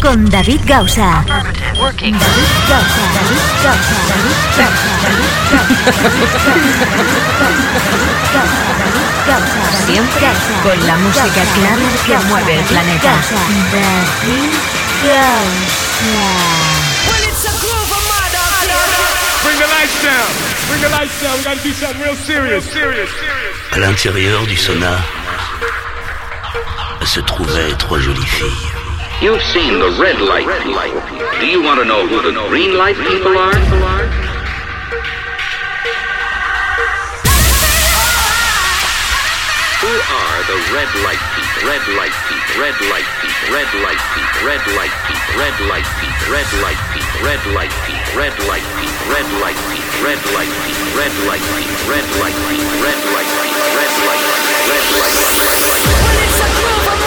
con David Gausa. David Gausa. David Gausa. David Gausa. Siempre con la música clave que mueve el planeta. David Gausa. Bring the lights down. Bring the lights down. We gotta do something real serious. À l'intérieur du sauna se trouvaient trois jolies filles. You've seen the red light people. Do you want to know who the green light people are? Who are the red light people? Red light people. Red light people. Red light people. Red light people. Red light people. Red light people. Red light people. Red light people. Red light people. Red light people. Red light people. Red light people. Red light people. Red light people. Red light people.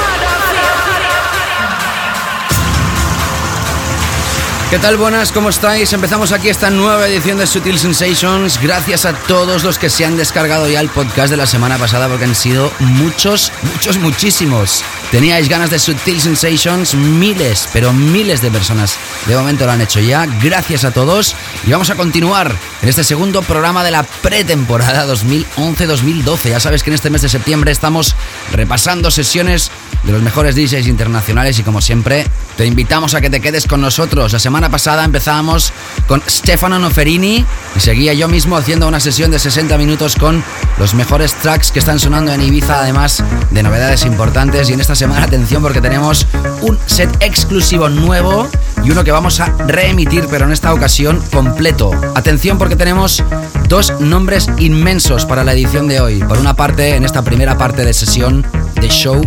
¿Qué tal? Buenas, ¿cómo estáis? Empezamos aquí esta nueva edición de Sutil Sensations. Gracias a todos los que se han descargado ya el podcast de la semana pasada porque han sido muchos, muchos, muchísimos. Teníais ganas de Sutil Sensations, miles, pero miles de personas de momento lo han hecho ya. Gracias a todos y vamos a continuar en este segundo programa de la pretemporada 2011-2012. Ya sabes que en este mes de septiembre estamos repasando sesiones de los mejores DJs internacionales y como siempre te invitamos a que te quedes con nosotros. La semana pasada empezábamos con Stefano Noferini y seguía yo mismo haciendo una sesión de 60 minutos con los mejores tracks que están sonando en Ibiza, además de novedades importantes. Y en esta semana, atención, porque tenemos un set exclusivo nuevo y uno que vamos a reemitir, pero en esta ocasión completo. Atención, porque tenemos dos nombres inmensos para la edición de hoy. Por una parte, en esta primera parte de sesión de show,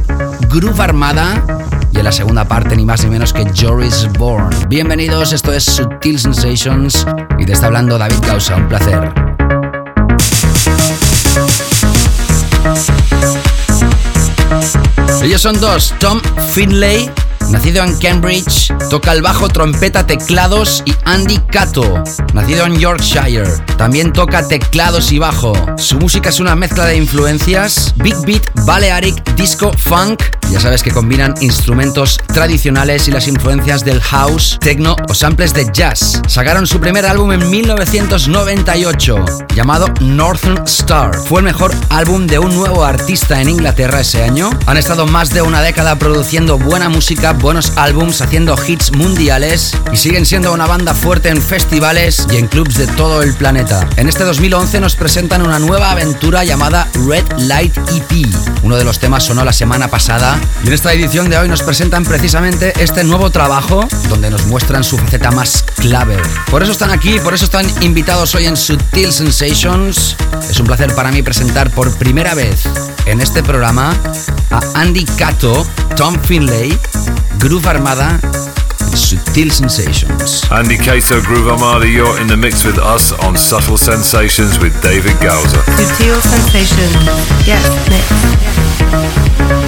Groove Armada y en la segunda parte ni más ni menos que Joris Bourne. Bienvenidos, esto es Sutil Sensations y te está hablando David Causa, un placer. Ellos son dos, Tom Finlay Nacido en Cambridge, toca el bajo, trompeta, teclados y Andy Cato, nacido en Yorkshire. También toca teclados y bajo. Su música es una mezcla de influencias Big Beat, Balearic, Disco, Funk. Ya sabes que combinan instrumentos tradicionales y las influencias del house, techno o samples de jazz. Sacaron su primer álbum en 1998, llamado Northern Star. Fue el mejor álbum de un nuevo artista en Inglaterra ese año. Han estado más de una década produciendo buena música, buenos álbums, haciendo hits mundiales y siguen siendo una banda fuerte en festivales y en clubs de todo el planeta. En este 2011 nos presentan una nueva aventura llamada Red Light EP. Uno de los temas sonó la semana pasada y en esta edición de hoy nos presentan precisamente este nuevo trabajo donde nos muestran su faceta más clave. Por eso están aquí, por eso están invitados hoy en Sutil Sensations. Es un placer para mí presentar por primera vez en este programa a Andy Cato, Tom Finlay, Groove Armada Sutil Sensations. Andy Cato, Groove Armada, you're in the mix with us on Subtle Sensations with David Gauser. Sutil Sensations, yes, mix. escuchando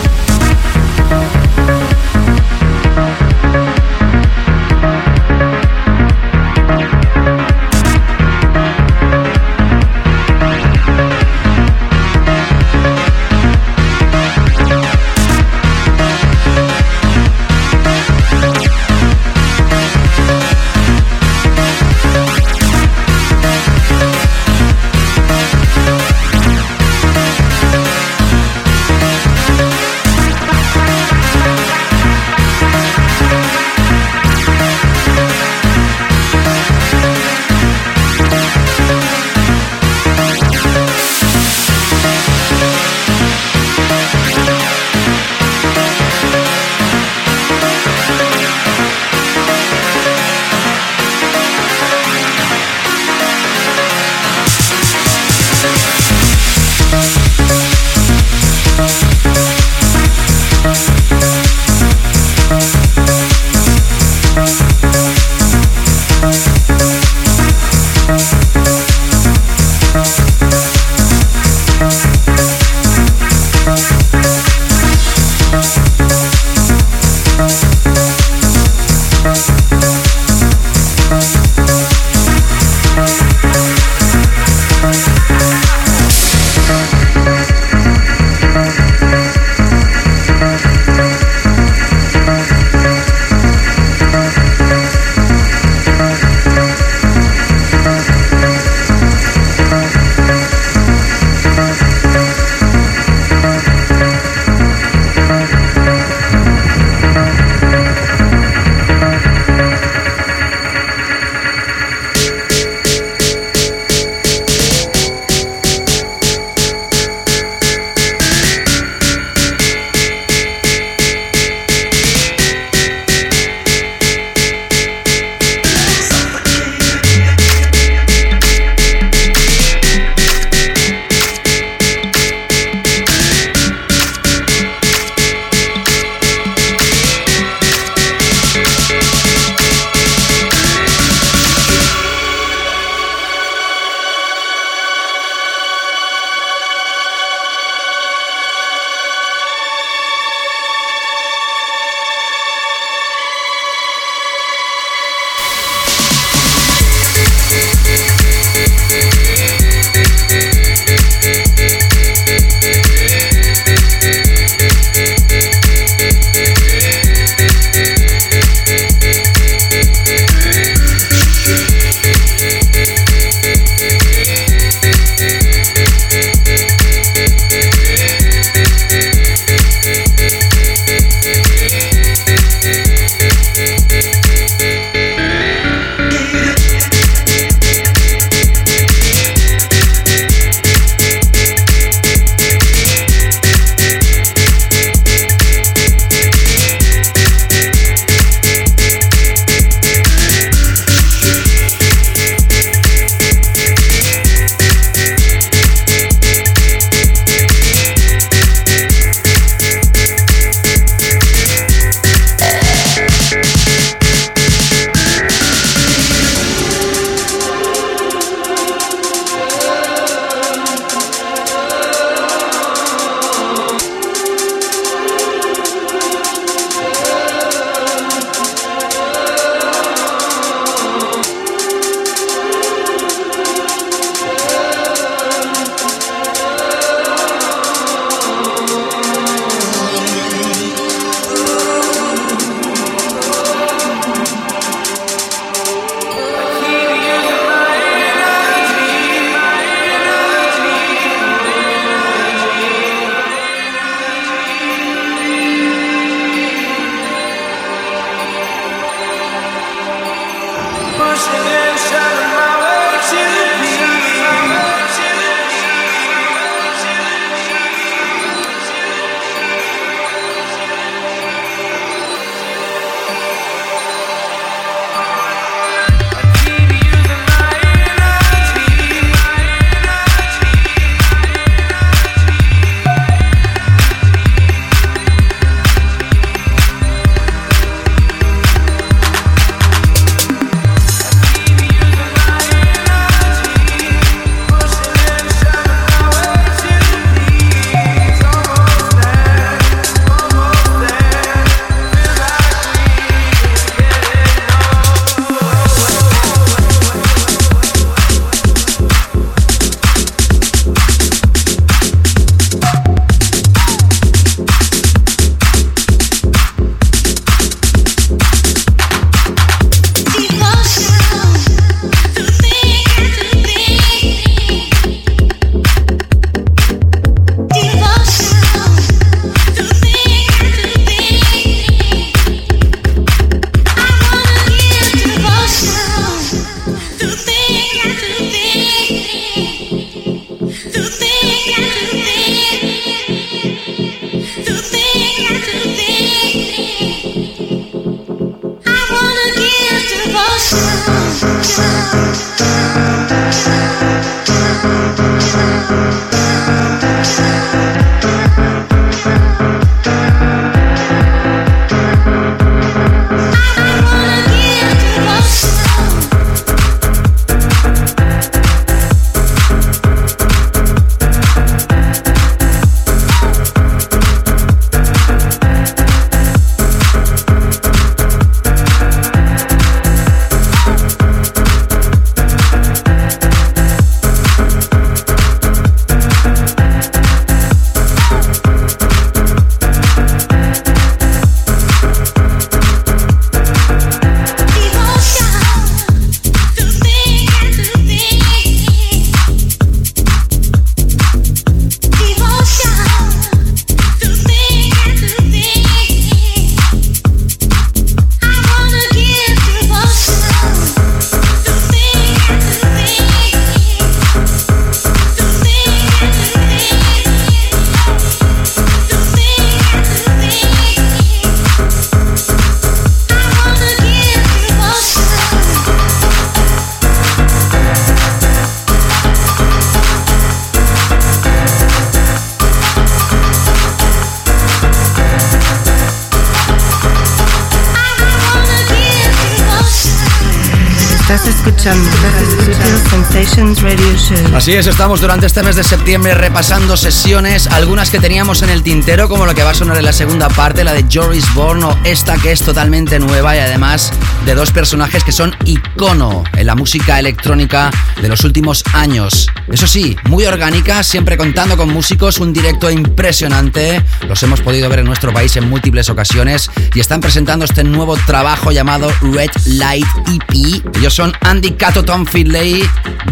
Así es, estamos durante este mes de septiembre repasando sesiones, algunas que teníamos en el tintero, como lo que va a sonar en la segunda parte, la de Joris Bourne, o esta que es totalmente nueva y además de dos personajes que son icono en la música electrónica de los últimos años. Eso sí, muy orgánica, siempre contando con músicos, un directo impresionante. Los hemos podido ver en nuestro país en múltiples ocasiones y están presentando este nuevo trabajo llamado Red Light EP. Ellos son Andy Cato, Tom Finlay,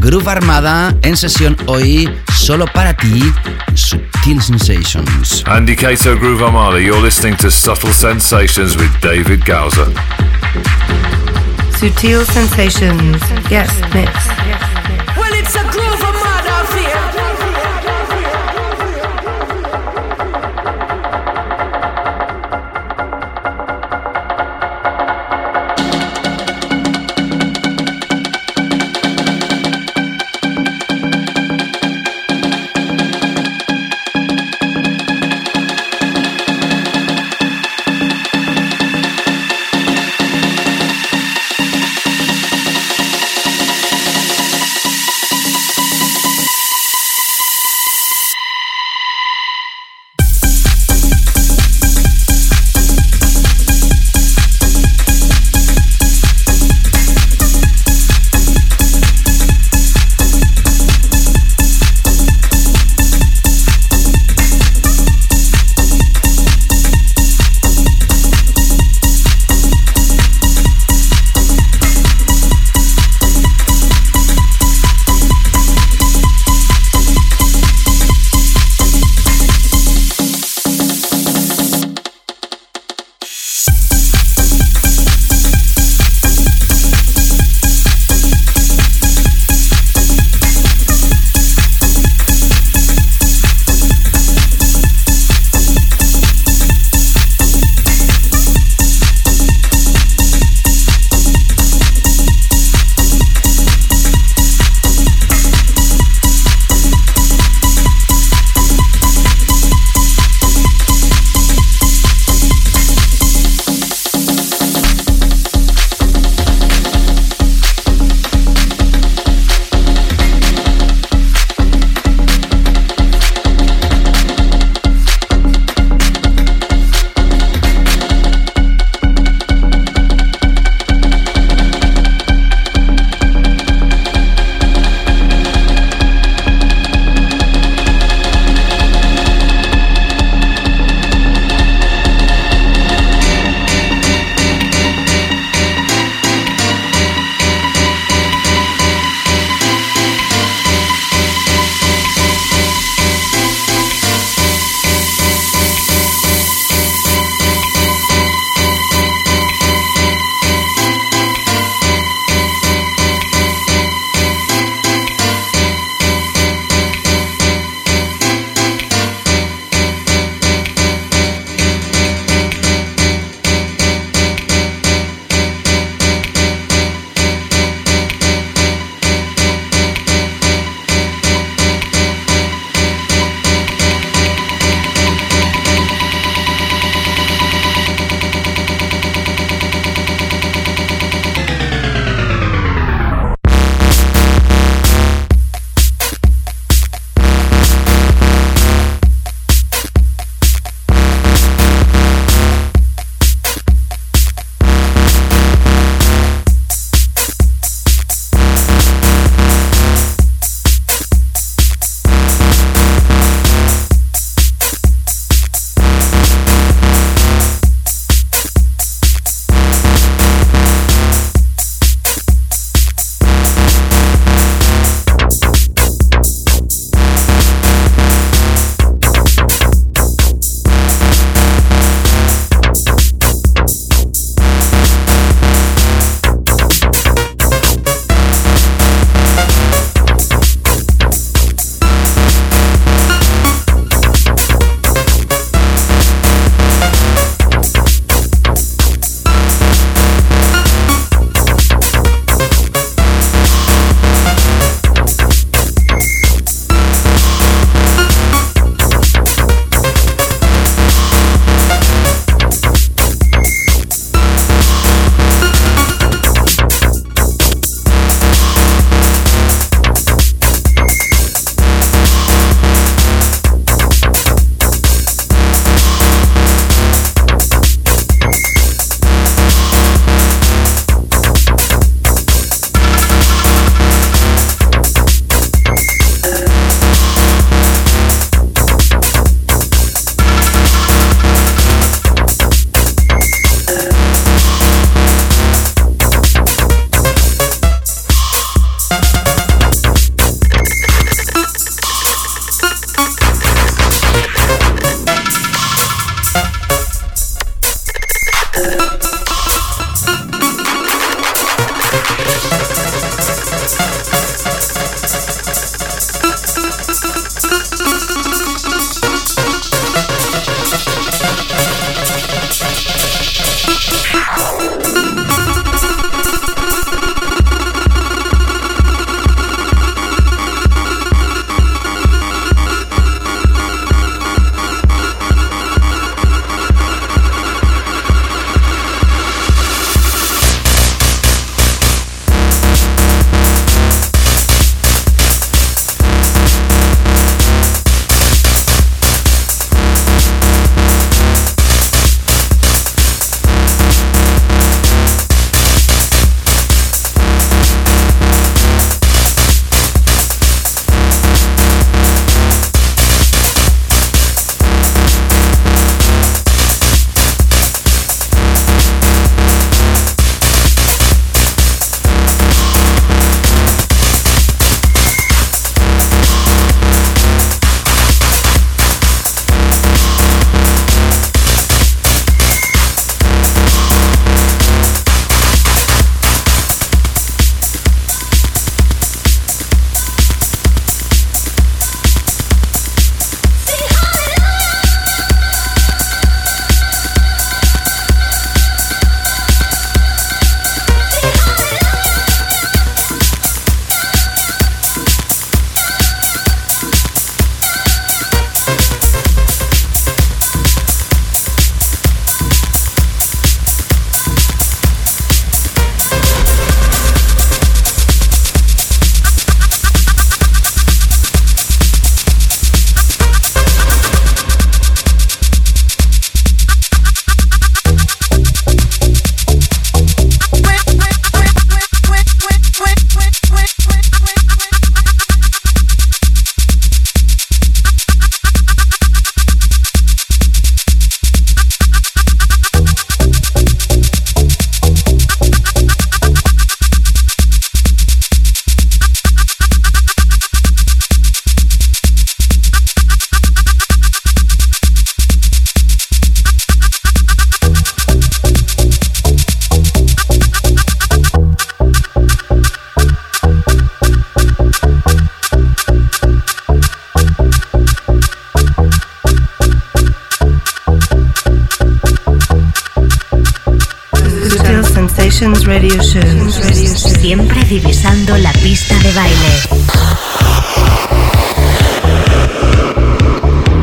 Groove Armada en sesión hoy solo para ti, Subtil Sensations. Andy Cato Groove Armada, you're listening to Subtle Sensations with David Gausa. Sutil Sensations yes, mix.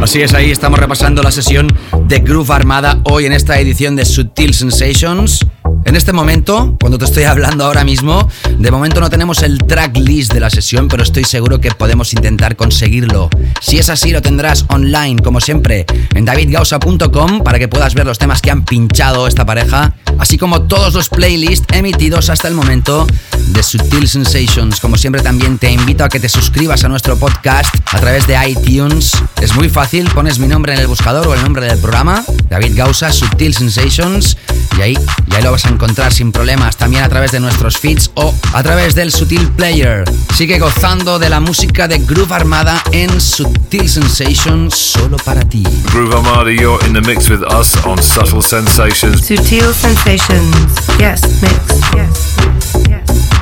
Así es, ahí estamos repasando la sesión de Groove Armada hoy en esta edición de Sutil Sensations. En este momento, cuando te estoy hablando ahora mismo, de momento no tenemos el track list de la sesión, pero estoy seguro que podemos intentar conseguirlo. Si es así, lo tendrás online, como siempre, en davidgausa.com para que puedas ver los temas que han pinchado esta pareja, así como todos los playlists emitidos hasta el momento de Sutil Sensations. Como siempre, también te invito a que te suscribas a nuestro podcast a través de iTunes. Es muy fácil, pones mi nombre en el buscador o el nombre del programa, David Gausa, Sutil Sensations, y ahí, y ahí lo vas a encontrar sin problemas, también a través de nuestros feeds o a través del Sutil Player. Sigue gozando de la música de Groove Armada en Sutil Sensations solo para ti. Groove Armada, you're in the mix with us on Subtle Sensations. Sutil Sensations. Yes, mix. Yes, mix. Yes.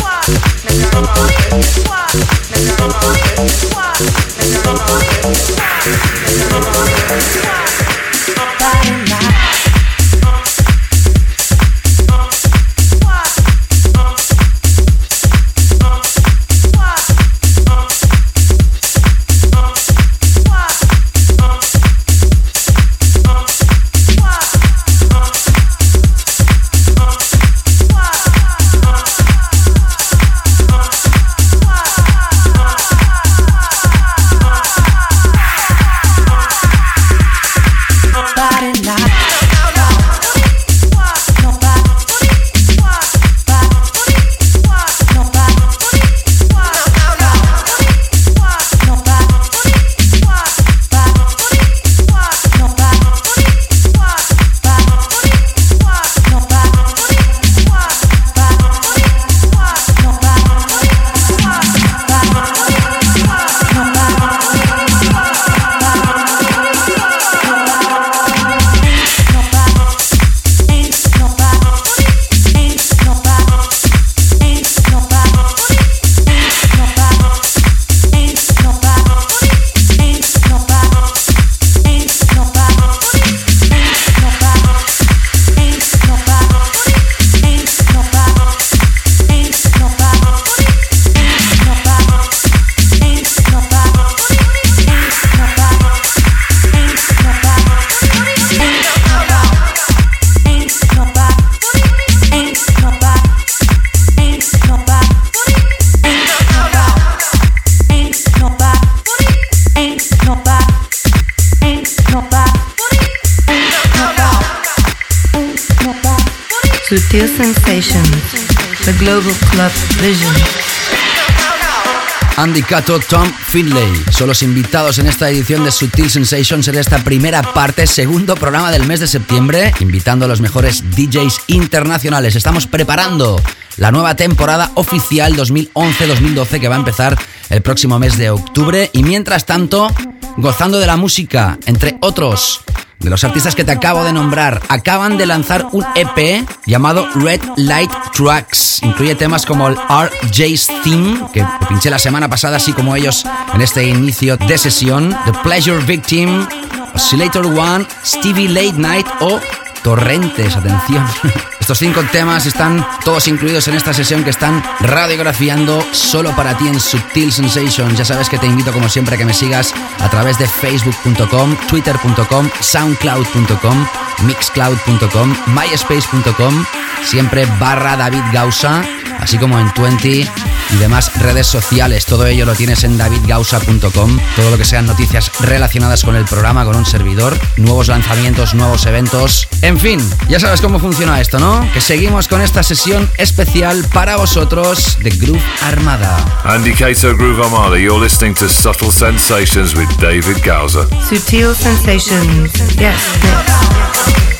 Why? Tom Finlay son los invitados en esta edición de Sutil Sensations en esta primera parte, segundo programa del mes de septiembre, invitando a los mejores DJs internacionales. Estamos preparando la nueva temporada oficial 2011-2012 que va a empezar el próximo mes de octubre y mientras tanto, gozando de la música, entre otros de los artistas que te acabo de nombrar, acaban de lanzar un EP llamado Red Light Tracks. Incluye temas como el RJ's Theme, que pinché la semana pasada, así como ellos en este inicio de sesión, The Pleasure Victim, Oscillator One, Stevie Late Night o Torrentes, atención. Estos cinco temas están todos incluidos en esta sesión que están radiografiando solo para ti en Subtil Sensations. Ya sabes que te invito como siempre a que me sigas a través de facebook.com, twitter.com, soundcloud.com, mixcloud.com, myspace.com, siempre barra David Gausa, así como en 20 y demás redes sociales. Todo ello lo tienes en davidgausa.com. Todo lo que sean noticias relacionadas con el programa, con un servidor, nuevos lanzamientos, nuevos eventos. En fin, ya sabes cómo funciona esto, ¿no? Que seguimos con esta sesión especial para vosotros de Groove Armada. Andy Cato Groove Armada, you're listening to Subtle Sensations with David Gausa. Sutil Sensations, yes, yes.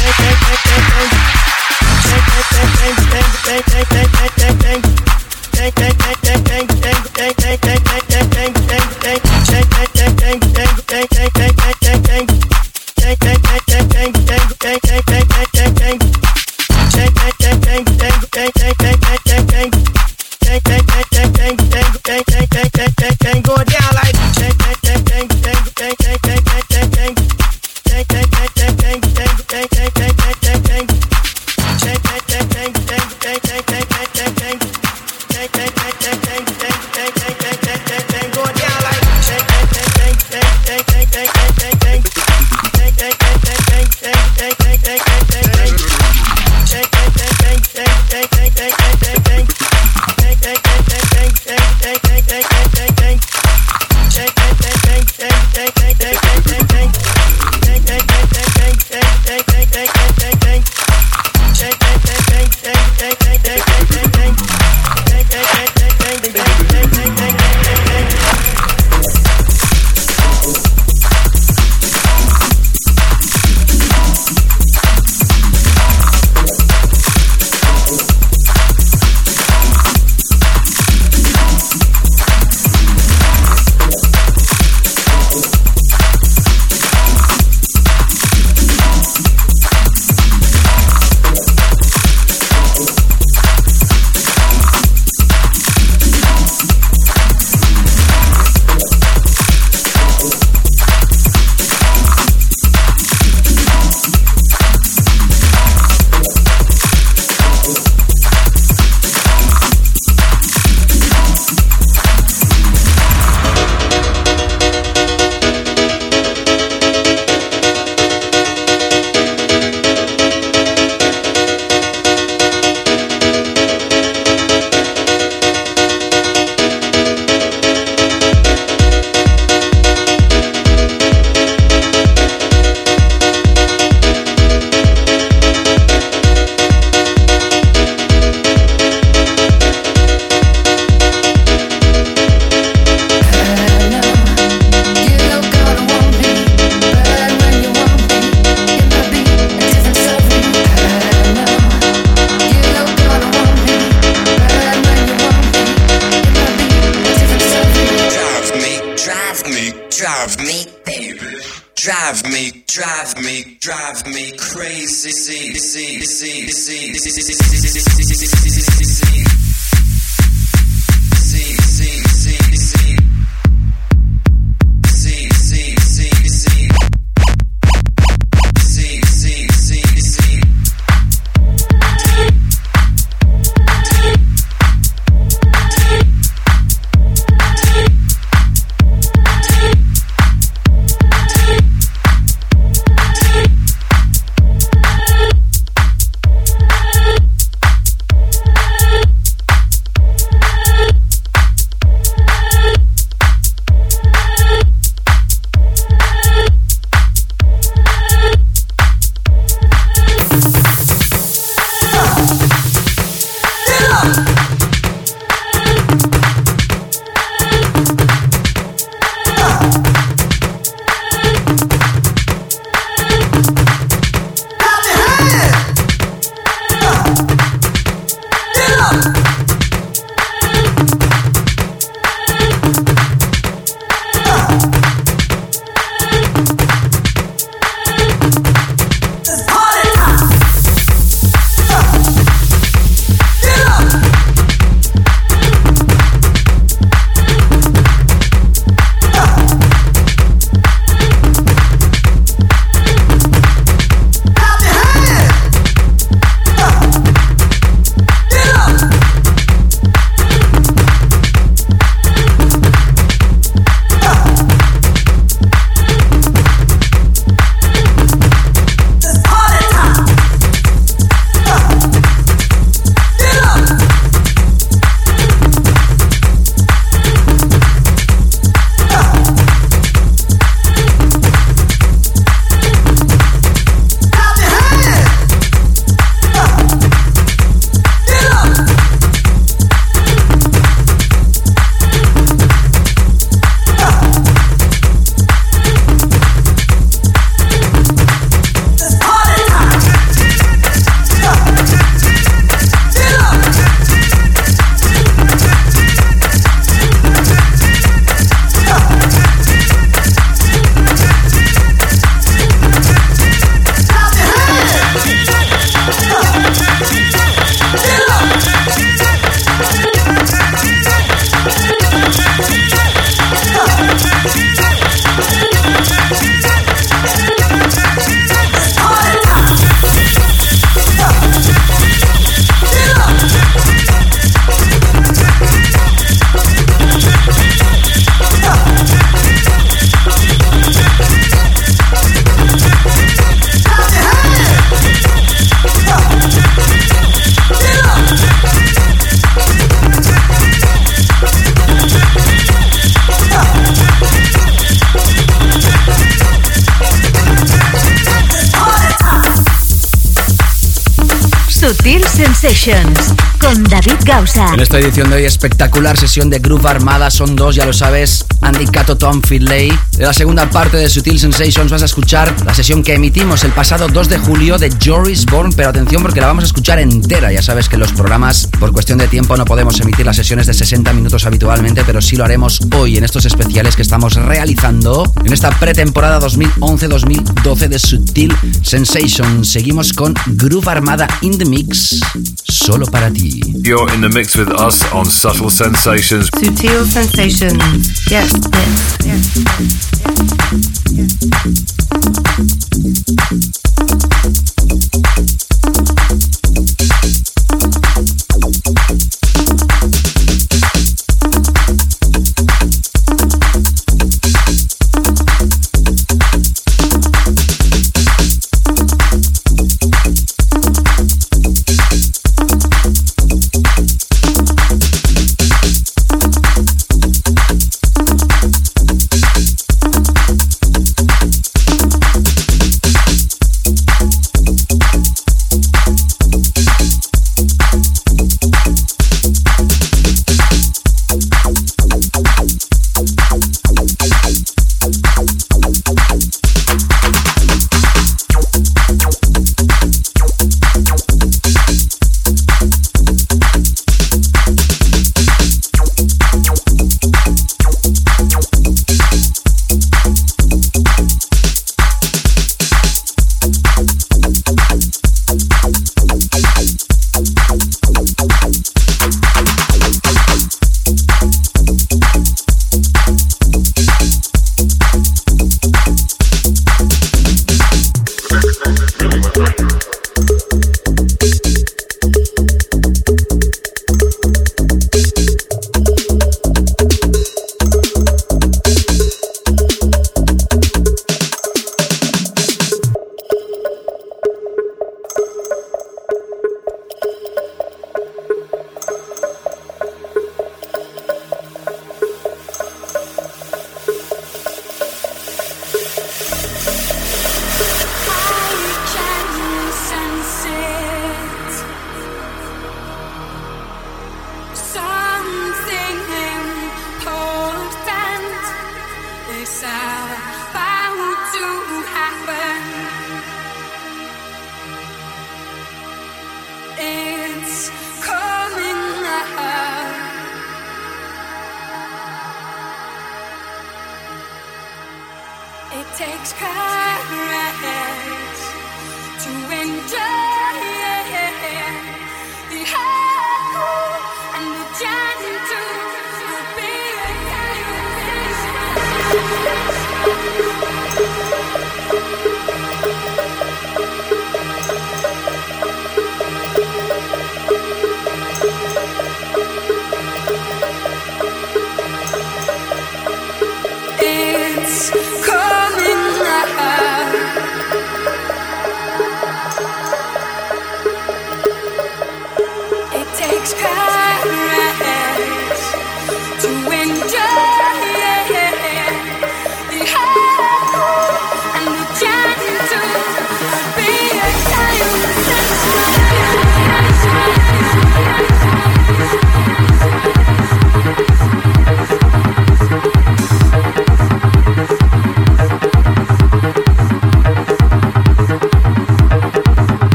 En esta edición de hoy espectacular sesión de Groove Armada son dos, ya lo sabes, Andy Cato, Tom Finlay. De la segunda parte de Sutil Sensations vas a escuchar la sesión que emitimos el pasado 2 de julio de Joris Bourne, pero atención porque la vamos a escuchar entera. Ya sabes que los programas, por cuestión de tiempo, no podemos emitir las sesiones de 60 minutos habitualmente, pero sí lo haremos hoy en estos especiales que estamos realizando en esta pretemporada 2011-2012 de Sutil Sensations. Seguimos con Groove Armada in the Mix, solo para ti. You're in the mix with us on Subtle Sensations. Subtle Sensations. Yes, yes, yes.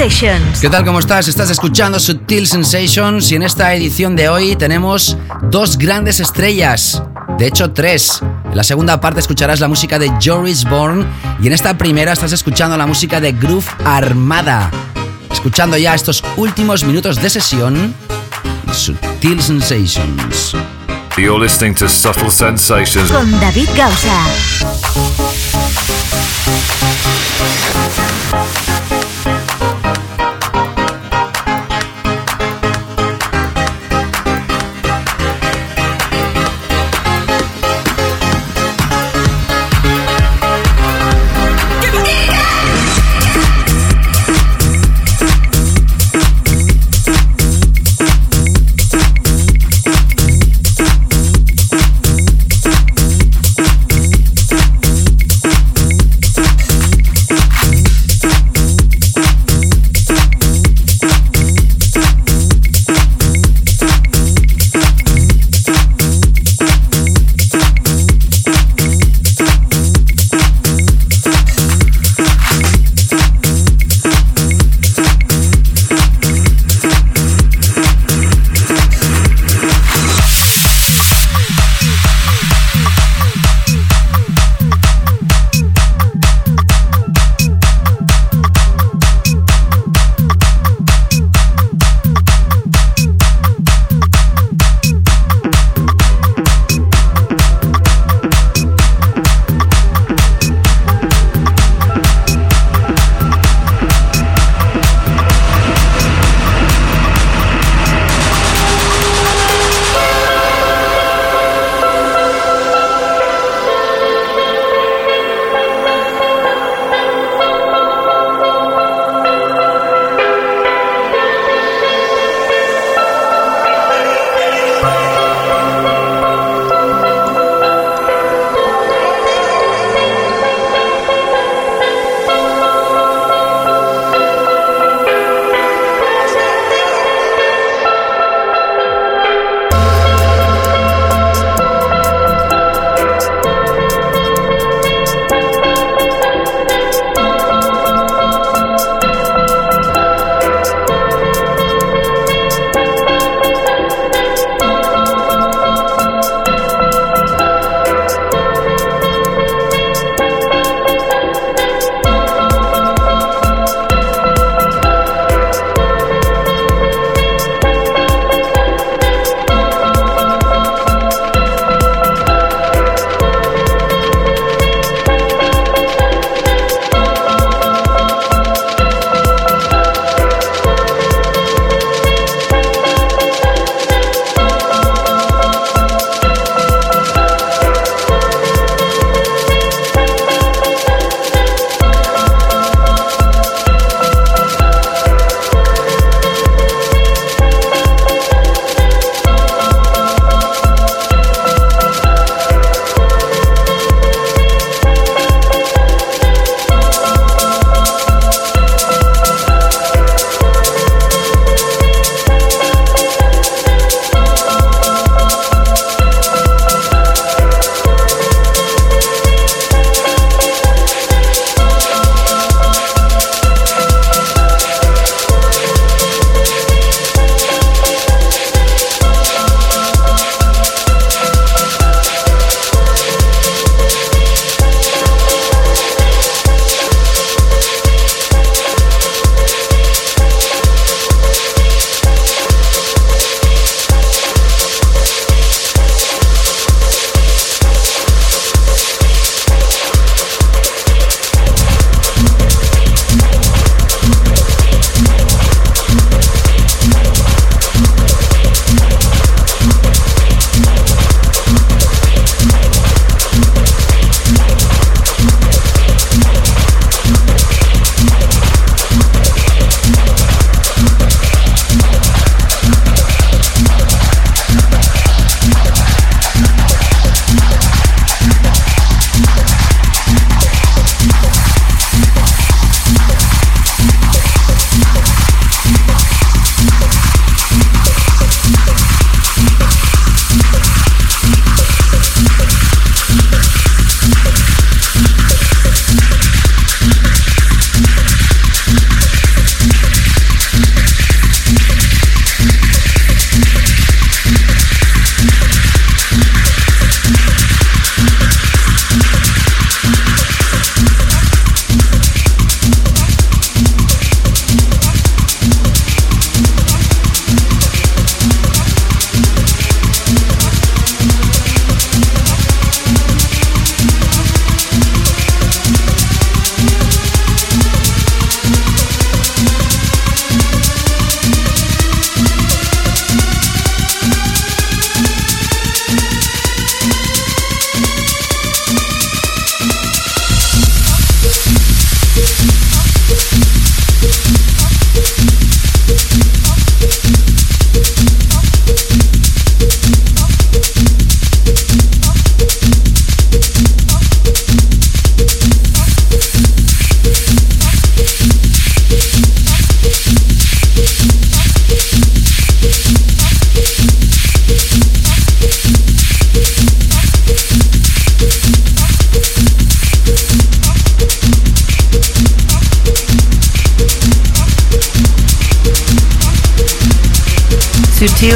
Sensations. ¿Qué tal? ¿Cómo estás? Estás escuchando Sutil Sensations y en esta edición de hoy tenemos dos grandes estrellas. De hecho, tres. En la segunda parte escucharás la música de Joris Bourne y en esta primera estás escuchando la música de Groove Armada. Escuchando ya estos últimos minutos de sesión, Sutil Sensations. You're listening to Subtle Sensations con David Gausa.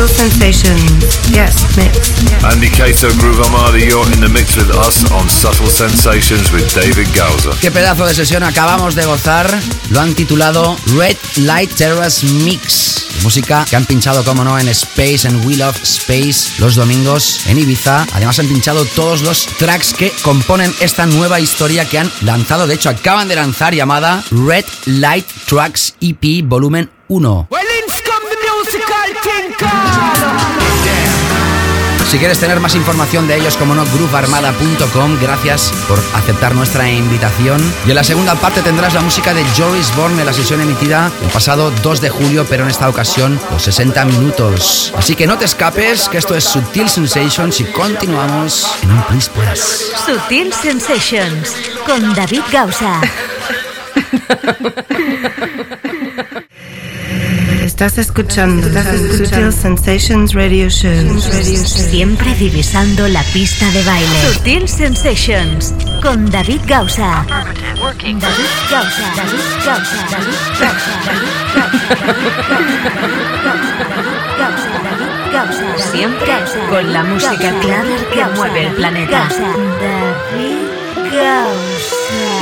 Sutil Sensations. Yes, mix. Andy Cato Groove Armada, you're in the mix with us on Subtle Sensations with David Gausa. Qué pedazo de sesión acabamos de gozar. Lo han titulado Red Light Terrace Mix. Música que han pinchado, como no, en Space and We Love Space los domingos en Ibiza. Además han pinchado todos los tracks que componen esta nueva historia que han lanzado. De hecho, acaban de lanzar llamada Red Light Tracks EP Volumen 1. Si quieres tener más información de ellos, como no, groovearmada.com, gracias por aceptar nuestra invitación. Y en la segunda parte tendrás la música de Joris Bourne en la sesión emitida el pasado 2 de julio, pero en esta ocasión los 60 minutos. Así que no te escapes, que esto es Sutil Sensations y continuamos en un Please Plus. Sutil Sensations con David Gausa. Estás escuchando Sutil Sensations Radio Show. Siempre divisando la pista de baile. Sutil Sensations con David Gausa. David Gausa. David Gausa. David Gausa. Siempre con la música clara que mueve el planeta. David Gausa.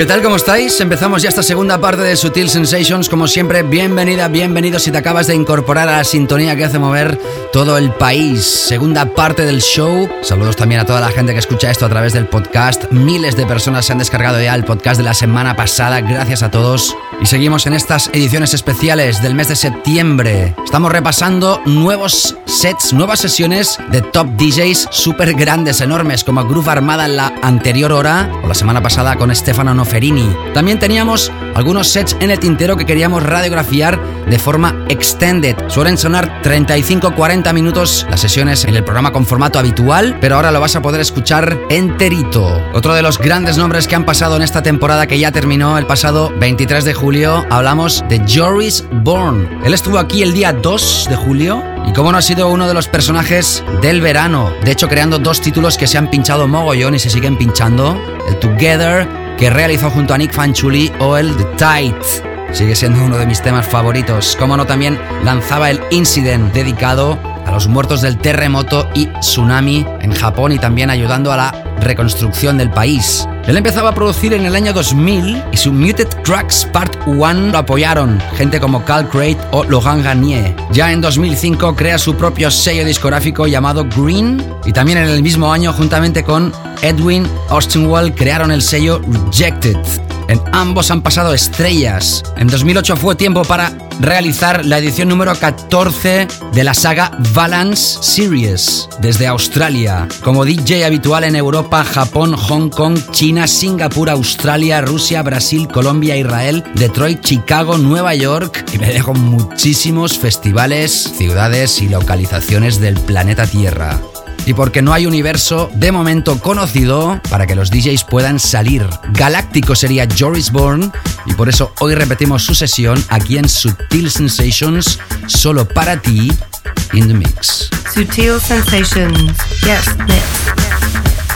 ¿Qué tal? ¿Cómo estáis? Empezamos ya esta segunda parte de Sutil Sensations. Como siempre, bienvenida, bienvenido si te acabas de incorporar a la sintonía que hace mover todo el país. Segunda parte del show. Saludos también a toda la gente que escucha esto a través del podcast. Miles de personas se han descargado ya el podcast de la semana pasada. Gracias a todos. Y seguimos en estas ediciones especiales del mes de septiembre. Estamos repasando nuevos sets, nuevas sesiones de top DJs súper grandes, enormes, como Groove Armada en la anterior hora o la semana pasada con Stefano Noferini. También teníamos algunos sets en el tintero que queríamos radiografiar de forma extended. Suelen sonar 35-40 minutos las sesiones en el programa con formato habitual, pero ahora lo vas a poder escuchar enterito. Otro de los grandes nombres que han pasado en esta temporada que ya terminó el pasado 23 de julio, hablamos de Joris Bourne. Él estuvo aquí el día 2 de julio y como no ha sido uno de los personajes del verano, de hecho creando dos títulos que se han pinchado mogollón y se siguen pinchando, el Together que realizó junto a Nick Fanchuli o el The Tight. Sigue siendo uno de mis temas favoritos. Como no, también lanzaba el Incident dedicado a los muertos del terremoto y tsunami en Japón y también ayudando a la reconstrucción del país. Él empezaba a producir en el año 2000 y su Muted Tracks Part 1 lo apoyaron gente como Cal Crate o Logan Garnier. Ya en 2005 crea su propio sello discográfico llamado Green y también en el mismo año juntamente con Edwin Austinwall crearon el sello Rejected. En ambos han pasado estrellas. En 2008 fue tiempo para realizar la edición número 14 de la saga Balance Series desde Australia. Como DJ habitual en Europa, Japón, Hong Kong, China, Singapur, Australia, Rusia, Brasil, Colombia, Israel, Detroit, Chicago, Nueva York y me dejo muchísimos festivales, ciudades y localizaciones del planeta Tierra y porque no hay universo de momento conocido para que los DJs puedan salir. Galáctico sería Joris Bourne y por eso hoy repetimos su sesión aquí en Sutil Sensations, solo para ti, in the mix. Sutil Sensations. Yes, mix.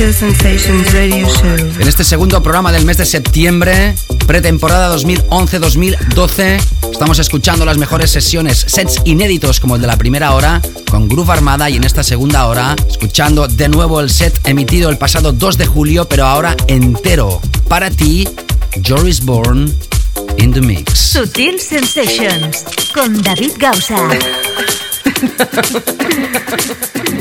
En este segundo programa del mes de septiembre, pretemporada 2011-2012, estamos escuchando las mejores sesiones, sets inéditos como el de la primera hora, con Groove Armada y en esta segunda hora, escuchando de nuevo el set emitido el pasado 2 de julio, pero ahora entero. Para ti, Joris Bourne in the Mix. Sutil Sensations, con David Gausa.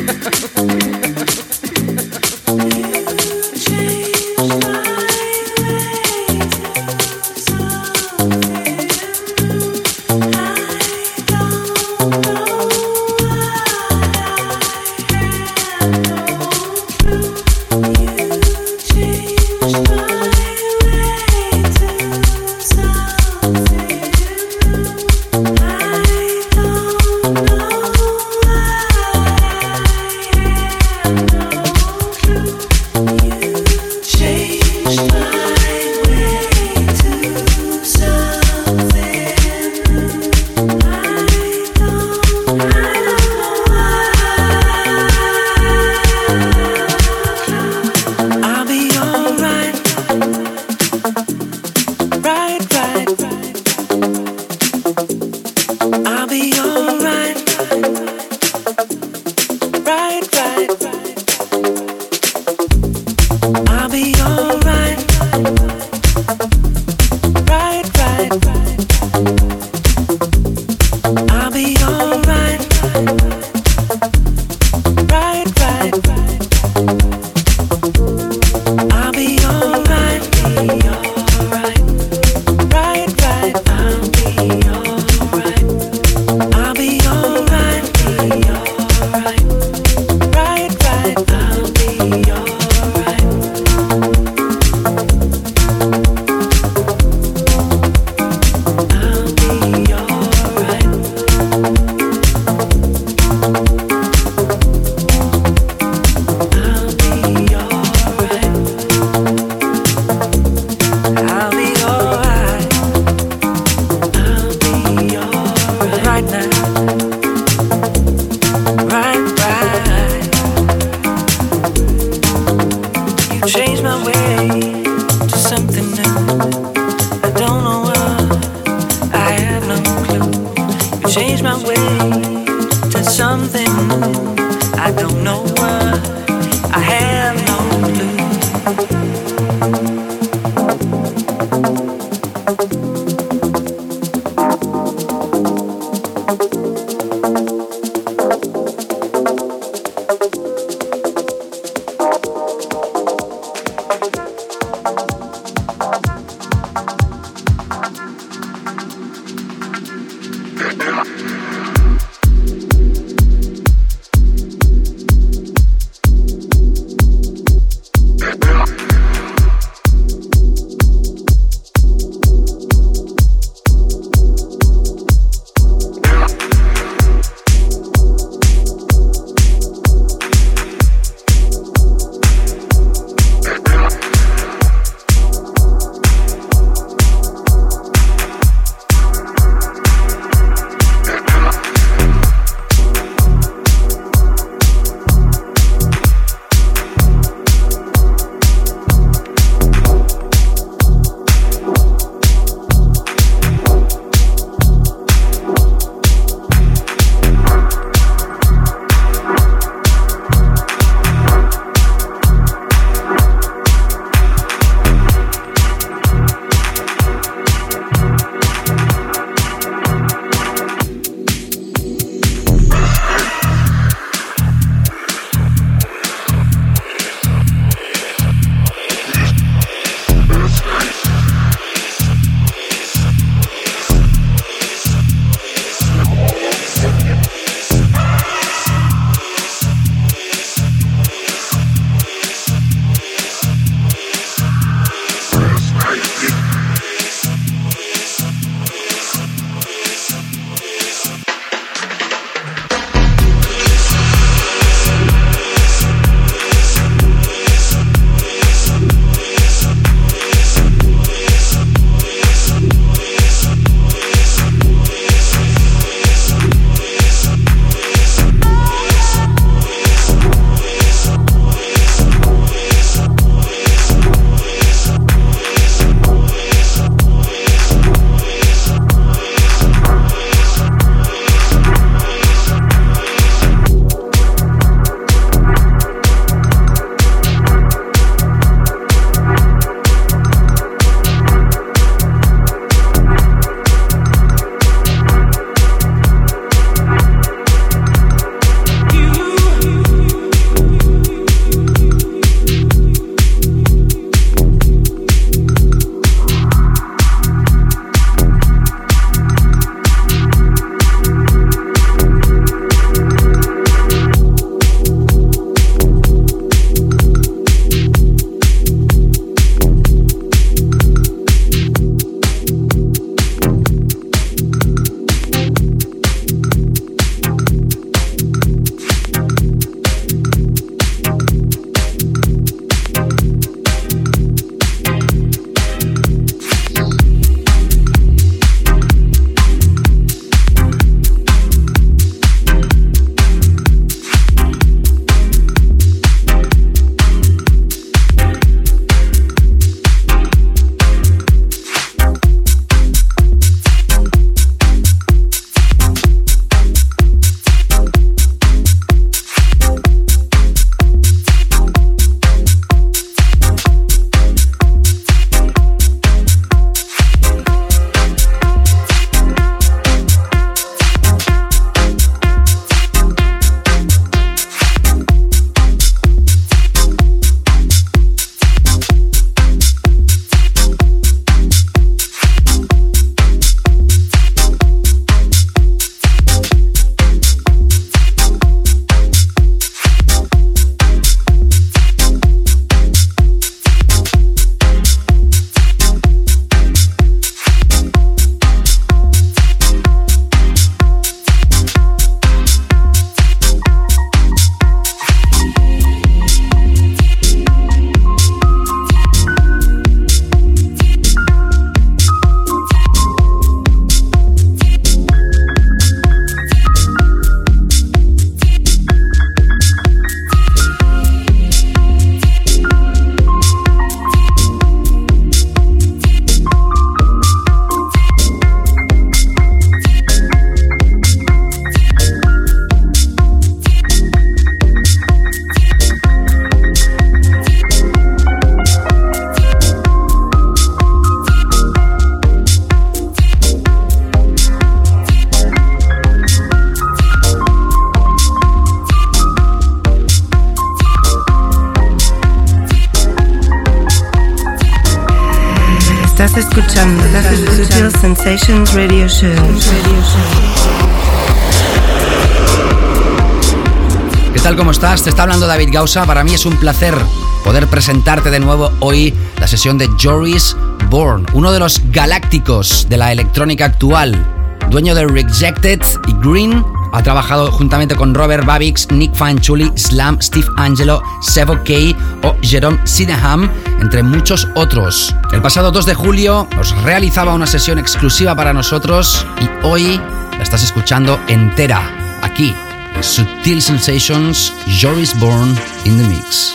Gausa. Para mí es un placer poder presentarte de nuevo hoy la sesión de Joris Bourne, uno de los galácticos de la electrónica actual, dueño de Rejected y Green. Ha trabajado juntamente con Robert Babix, Nick Fanchuli, Slam, Steve Angelo, Sevo Kay o Jerome Sydenham, entre muchos otros. El pasado 2 de julio nos realizaba una sesión exclusiva para nosotros y hoy la estás escuchando entera, aquí, Sutil Sensations, Joris Bourne in the Mix.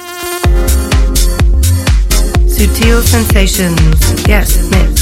Sutil Sensations, yes, mix.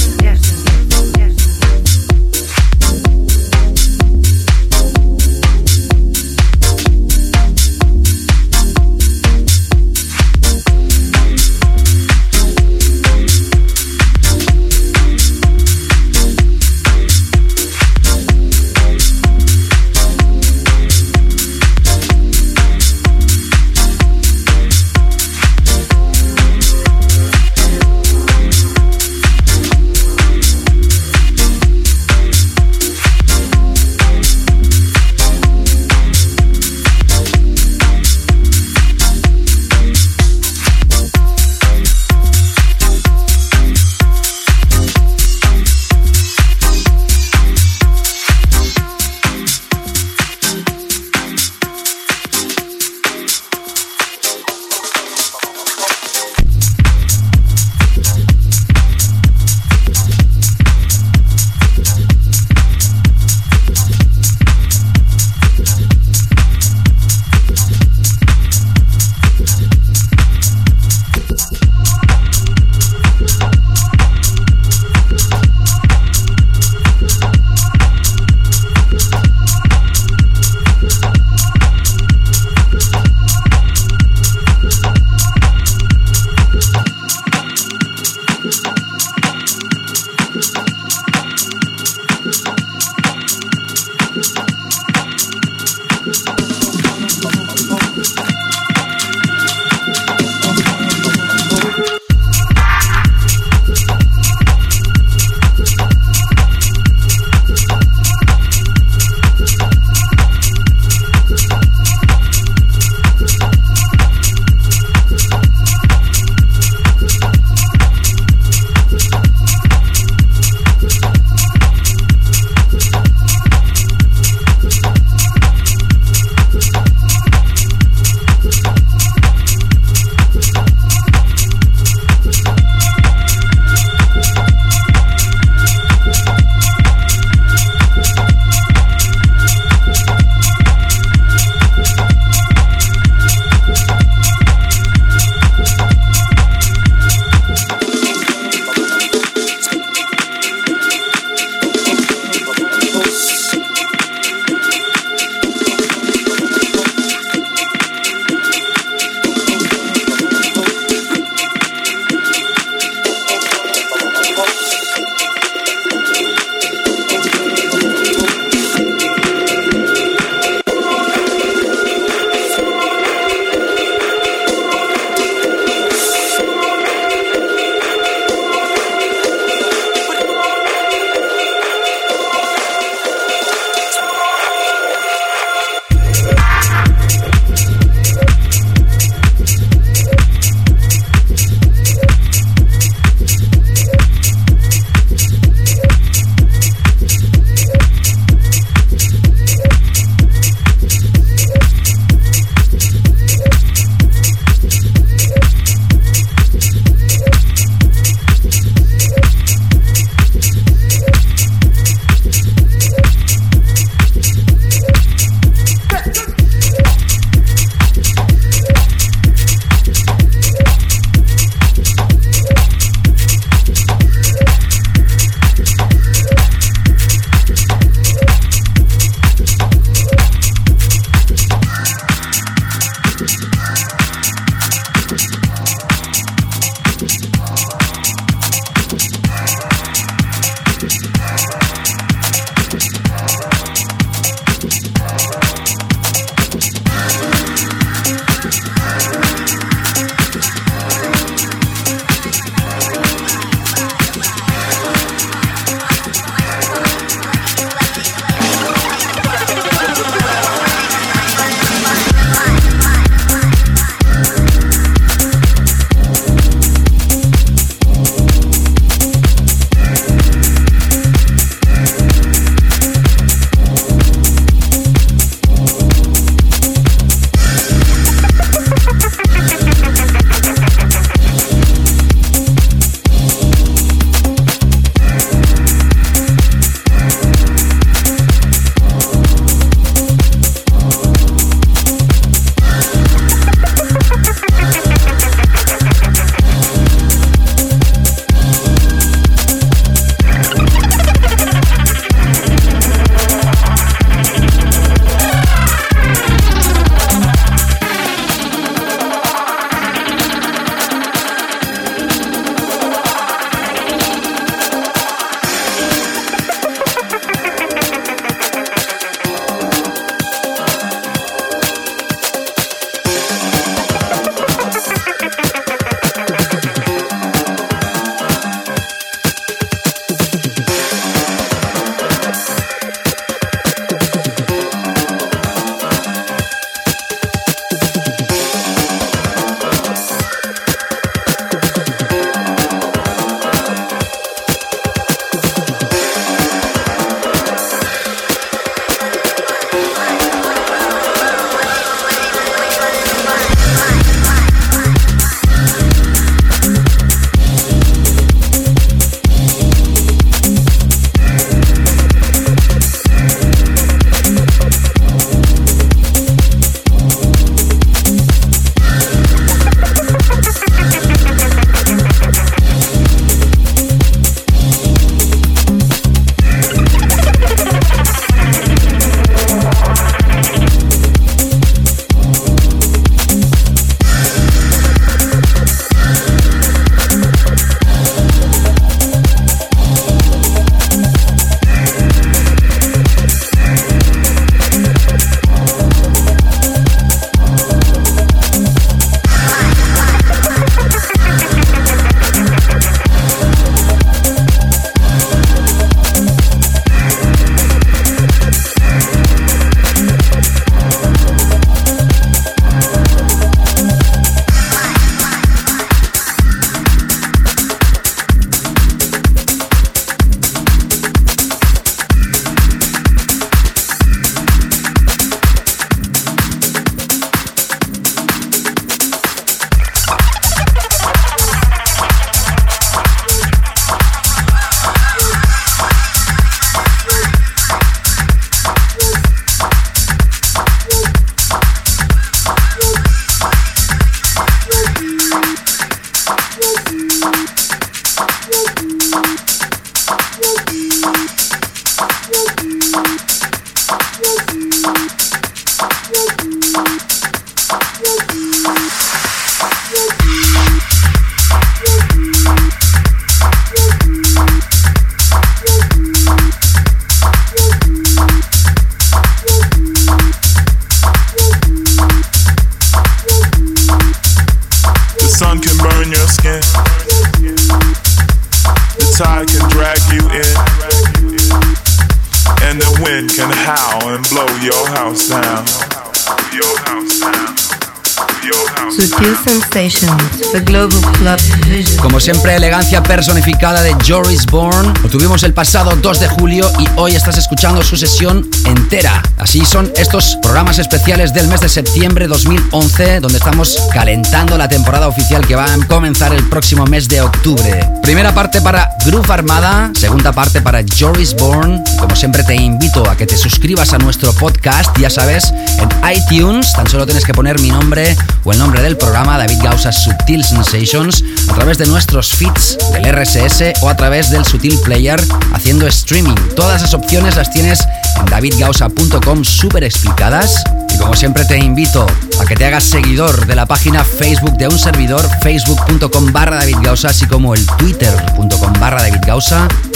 Siempre, elegancia personificada de Joris Bourne. Lo tuvimos el pasado 2 de julio y hoy estás escuchando su sesión entera. Así son estos programas especiales del mes de septiembre 2011, donde estamos calentando la temporada oficial que va a comenzar el próximo mes de octubre. Primera parte para Groove Armada, segunda parte para Joris Bourne. Como siempre, te invito a que te suscribas a nuestro podcast, ya sabes, en iTunes. Tan solo tienes que poner mi nombre o el nombre del programa David Gausa Sutil Sensations a través de nuestros feeds del RSS o a través del Sutil Player haciendo streaming. Todas las opciones las tienes en davidgausa.com súper explicadas. Como siempre te invito a que te hagas seguidor de la página Facebook de un servidor, facebook.com barra David así como el twitter.com barra David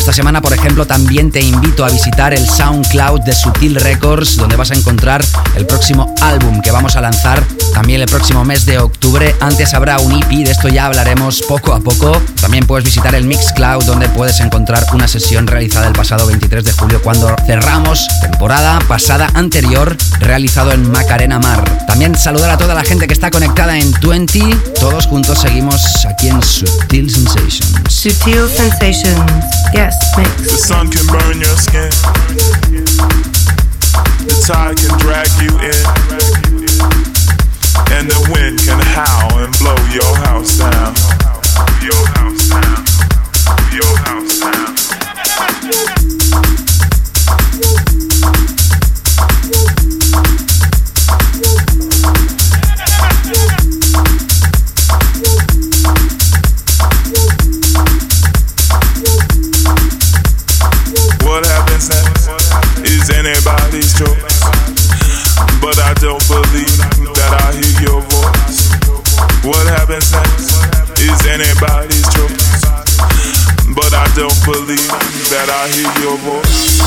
Esta semana, por ejemplo, también te invito a visitar el SoundCloud de Sutil Records, donde vas a encontrar el próximo álbum que vamos a lanzar también el próximo mes de octubre. Antes habrá un EP, de esto ya hablaremos poco a poco. También puedes visitar el Mixcloud, donde puedes encontrar una sesión realizada el pasado 23 de julio, cuando cerramos temporada pasada anterior, realizado en Macarena Mar. También saludar a toda la gente que está conectada en 20. Todos juntos seguimos aquí en Sutil Sensations. Sutil Sensations. Yes. The sun can burn your skin. The tide can drag you in. And the wind can howl and blow your house down. Your house down. Your house down. What anybody's choice. But I don't believe that I hear your voice. What happens next is anybody's choice. But I don't believe that I hear your voice.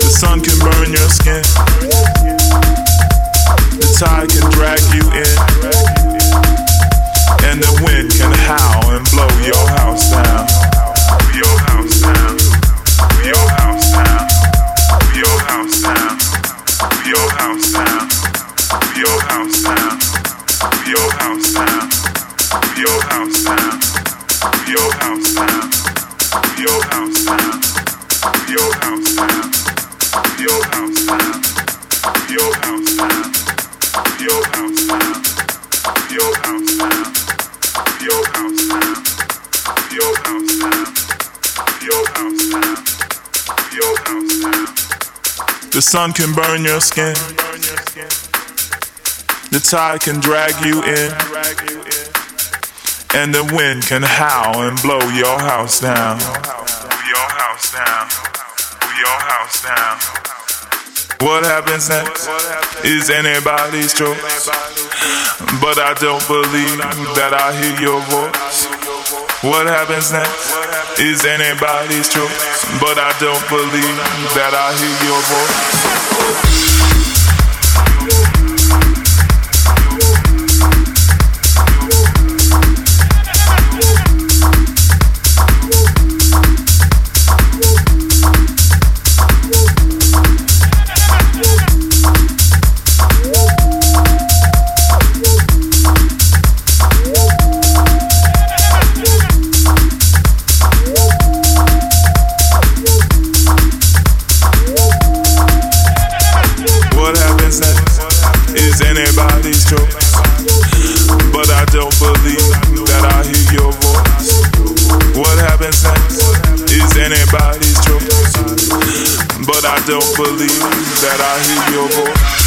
The sun can burn your skin. The tide can drag you in. And the wind can howl and blow your house down. Your house down. Your house down. Your house down. Your house down. Your house down. Your house down. Your house down. Your house down. Your house down. Your house down. The sun can burn your skin. The tide can drag you in. And the wind can howl and blow your house down. Your house down. Your house down. What happens next is anybody's choice. But I don't believe that I hear your voice. What happens next is anybody's choice. But I don't believe that I hear your voice. Don't believe that I hear your voice.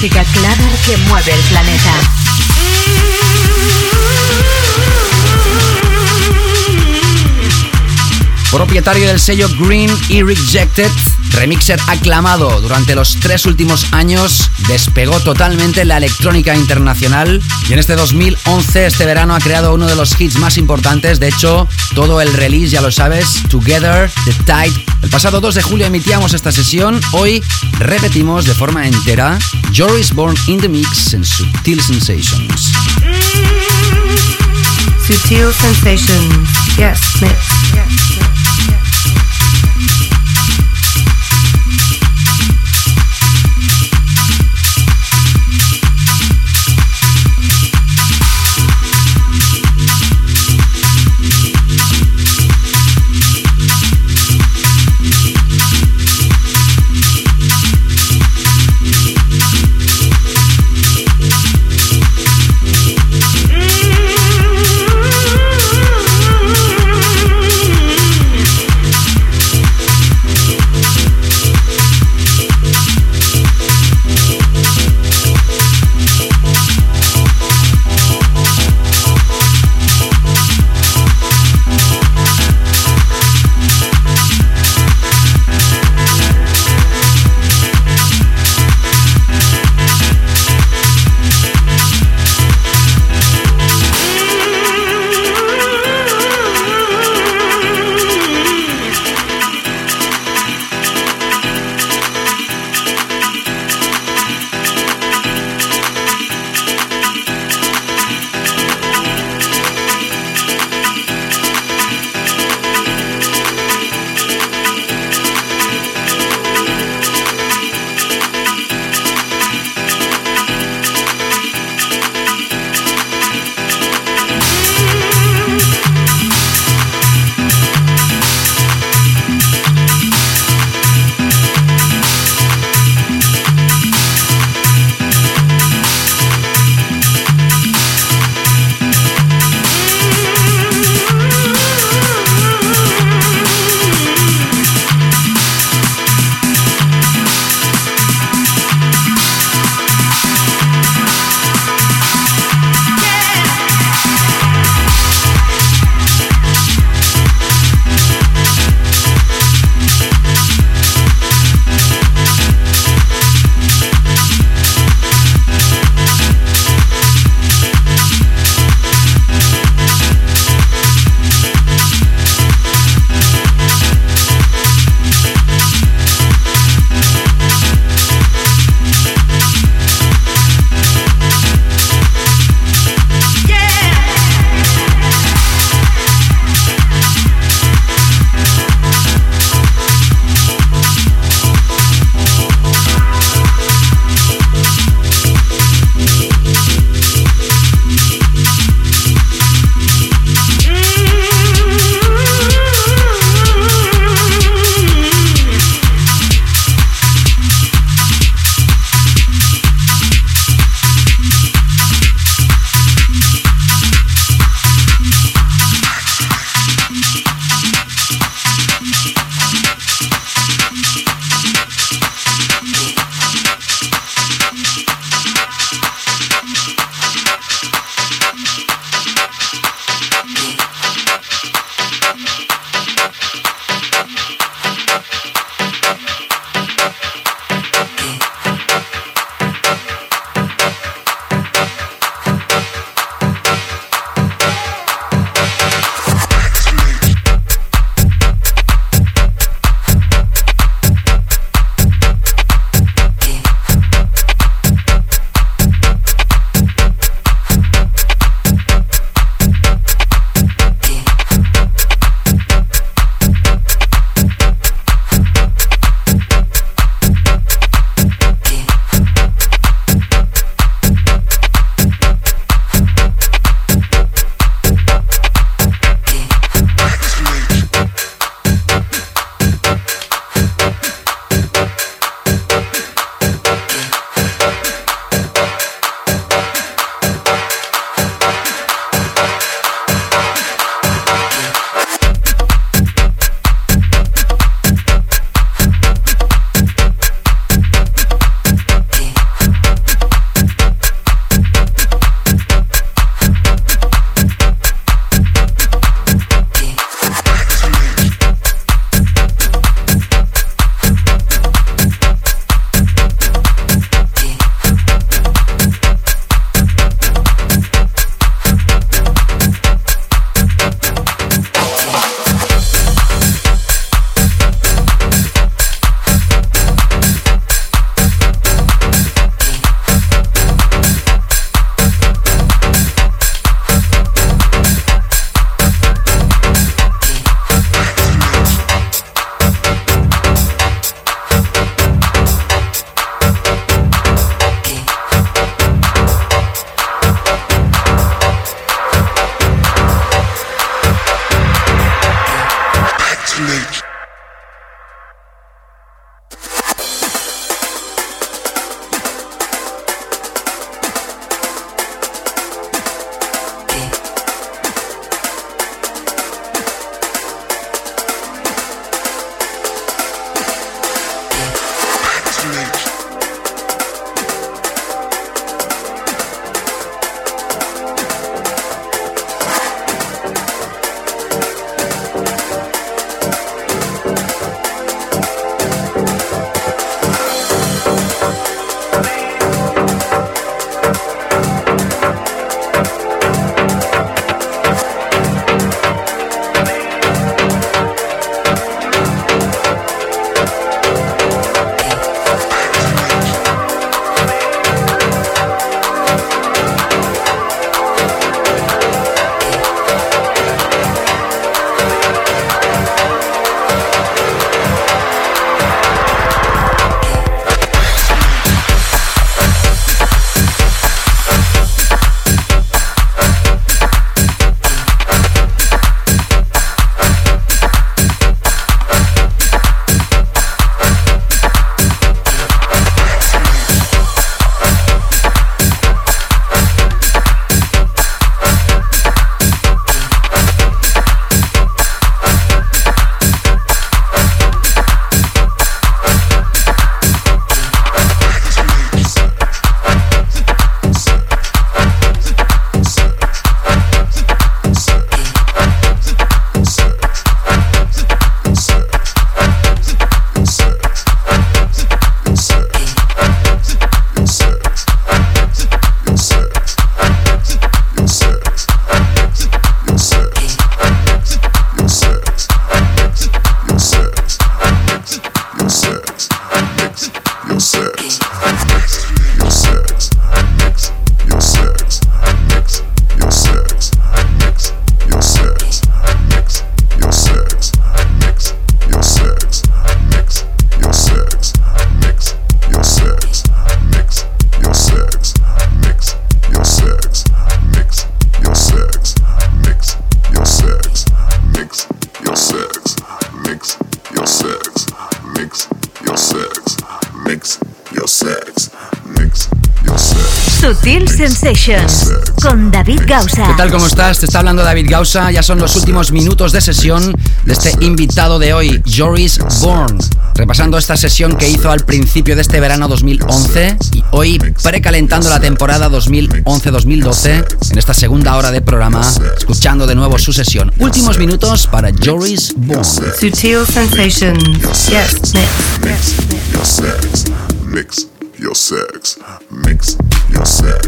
Música clara que mueve el planeta. Propietario del sello Green y Rejected, remixer aclamado durante los tres últimos años, despegó totalmente la electrónica internacional y en este 2011, este verano, ha creado uno de los hits más importantes. De hecho, todo el release, ya lo sabes, Together, The Tide. El pasado 2 de julio emitíamos esta sesión. Hoy repetimos de forma entera Joris Born in the Mix en Subtil Sensations. Sutil Sensations. Yes. Yes, tal? ¿Cómo estás? Te está hablando David Gausa. Ya son los últimos minutos de sesión de este invitado de hoy, Joris Bourne. Repasando esta sesión que hizo al principio de este verano 2011 y hoy precalentando la temporada 2011-2012 en esta segunda hora de programa, escuchando de nuevo su sesión. Últimos minutos para Joris Bourne. Sutil Sensation. Yes, mix. Mix your sex. Mix your sex. Mix your sex.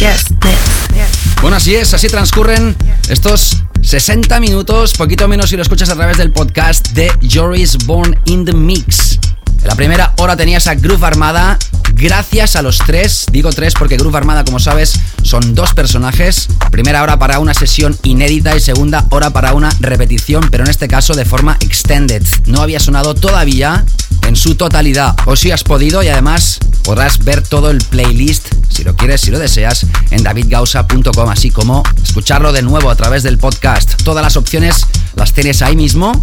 Yes, next. Bueno, así es, así transcurren estos 60 minutos, poquito menos si lo escuchas a través del podcast de Joris Born in the Mix. En la primera hora tenías a Groove Armada, gracias a los tres, digo tres porque Groove Armada, como sabes, son dos personajes. Primera hora para una sesión inédita y segunda hora para una repetición, pero en este caso de forma extended. No había sonado todavía en su totalidad. O si has podido y además podrás ver todo el playlist, quieres, si lo deseas, en davidgausa.com, así como escucharlo de nuevo a través del podcast. Todas las opciones las tienes ahí mismo.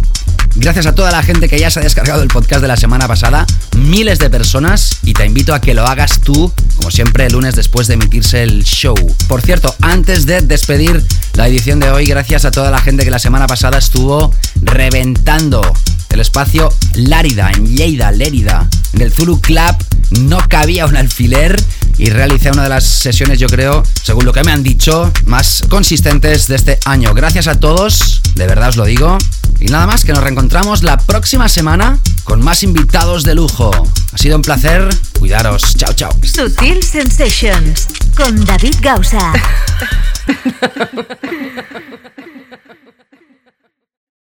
Gracias a toda la gente que ya se ha descargado el podcast de la semana pasada, miles de personas, y te invito a que lo hagas tú, como siempre, el lunes después de emitirse el show. Por cierto, antes de despedir la edición de hoy, gracias a toda la gente que la semana pasada estuvo reventando el espacio Lárida, en Lleida, Lérida. En el Zulu Club no cabía un alfiler y realicé una de las sesiones, yo creo, según lo que me han dicho, más consistentes de este año. Gracias a todos, de verdad os lo digo. Y nada más, que nos reencontramos la próxima semana con más invitados de lujo. Ha sido un placer, cuidaros, chao, chao. Sutil Sensations con David Gausa.